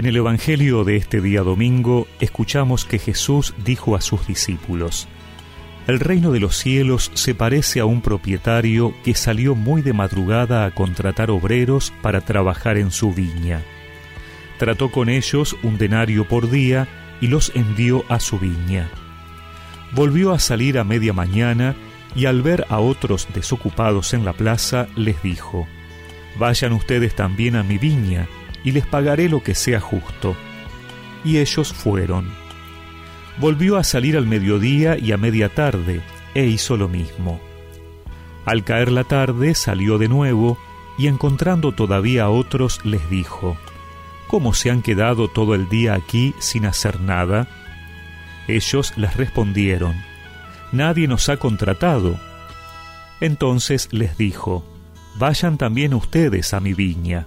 En el Evangelio de este día domingo escuchamos que Jesús dijo a sus discípulos, El reino de los cielos se parece a un propietario que salió muy de madrugada a contratar obreros para trabajar en su viña. Trató con ellos un denario por día y los envió a su viña. Volvió a salir a media mañana y al ver a otros desocupados en la plaza les dijo, Vayan ustedes también a mi viña y les pagaré lo que sea justo. Y ellos fueron. Volvió a salir al mediodía y a media tarde, e hizo lo mismo. Al caer la tarde salió de nuevo, y encontrando todavía a otros les dijo, ¿Cómo se han quedado todo el día aquí sin hacer nada? Ellos les respondieron, Nadie nos ha contratado. Entonces les dijo, Vayan también ustedes a mi viña.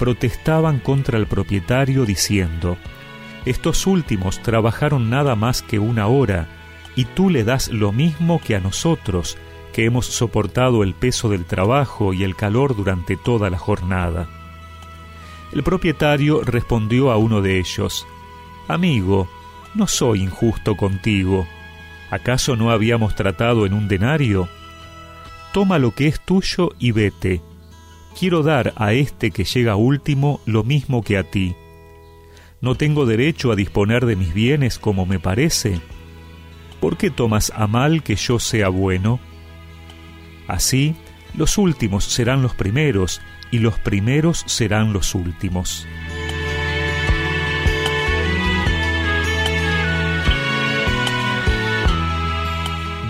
protestaban contra el propietario diciendo, Estos últimos trabajaron nada más que una hora, y tú le das lo mismo que a nosotros, que hemos soportado el peso del trabajo y el calor durante toda la jornada. El propietario respondió a uno de ellos, Amigo, no soy injusto contigo. ¿Acaso no habíamos tratado en un denario? Toma lo que es tuyo y vete quiero dar a este que llega último lo mismo que a ti. ¿No tengo derecho a disponer de mis bienes como me parece? ¿Por qué tomas a mal que yo sea bueno? Así, los últimos serán los primeros y los primeros serán los últimos.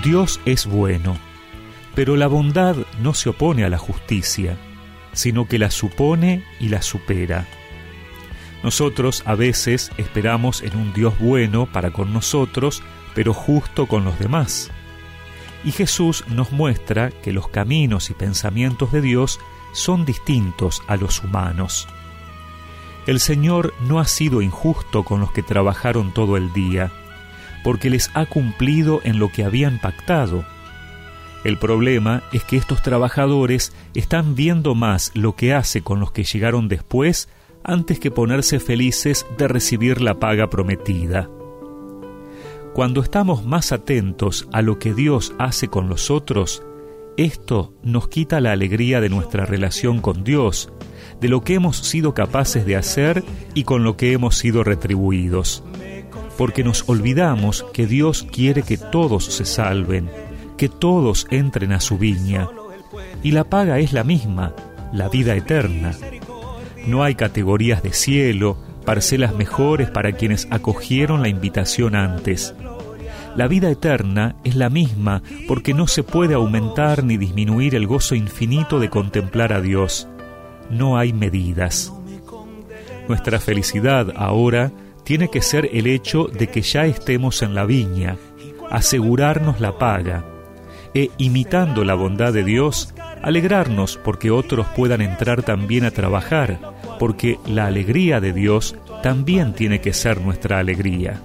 Dios es bueno, pero la bondad no se opone a la justicia sino que la supone y la supera. Nosotros a veces esperamos en un Dios bueno para con nosotros, pero justo con los demás. Y Jesús nos muestra que los caminos y pensamientos de Dios son distintos a los humanos. El Señor no ha sido injusto con los que trabajaron todo el día, porque les ha cumplido en lo que habían pactado el problema es que estos trabajadores están viendo más lo que hace con los que llegaron después antes que ponerse felices de recibir la paga prometida. Cuando estamos más atentos a lo que Dios hace con los otros, esto nos quita la alegría de nuestra relación con Dios, de lo que hemos sido capaces de hacer y con lo que hemos sido retribuidos. Porque nos olvidamos que Dios quiere que todos se salven que todos entren a su viña, y la paga es la misma, la vida eterna. No hay categorías de cielo, parcelas mejores para quienes acogieron la invitación antes. La vida eterna es la misma porque no se puede aumentar ni disminuir el gozo infinito de contemplar a Dios. No hay medidas. Nuestra felicidad ahora tiene que ser el hecho de que ya estemos en la viña, asegurarnos la paga, e imitando la bondad de Dios, alegrarnos porque otros puedan entrar también a trabajar, porque la alegría de Dios también tiene que ser nuestra alegría.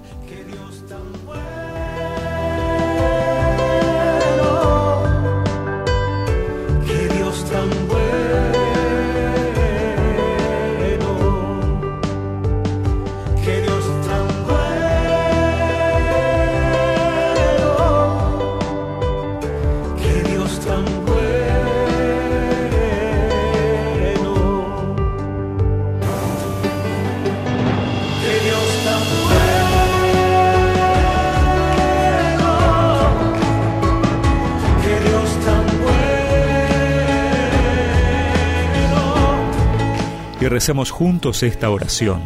Recemos juntos esta oración.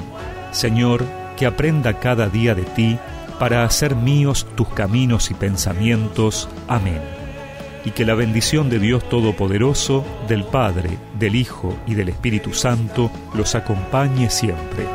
Señor, que aprenda cada día de ti para hacer míos tus caminos y pensamientos. Amén. Y que la bendición de Dios Todopoderoso, del Padre, del Hijo y del Espíritu Santo los acompañe siempre.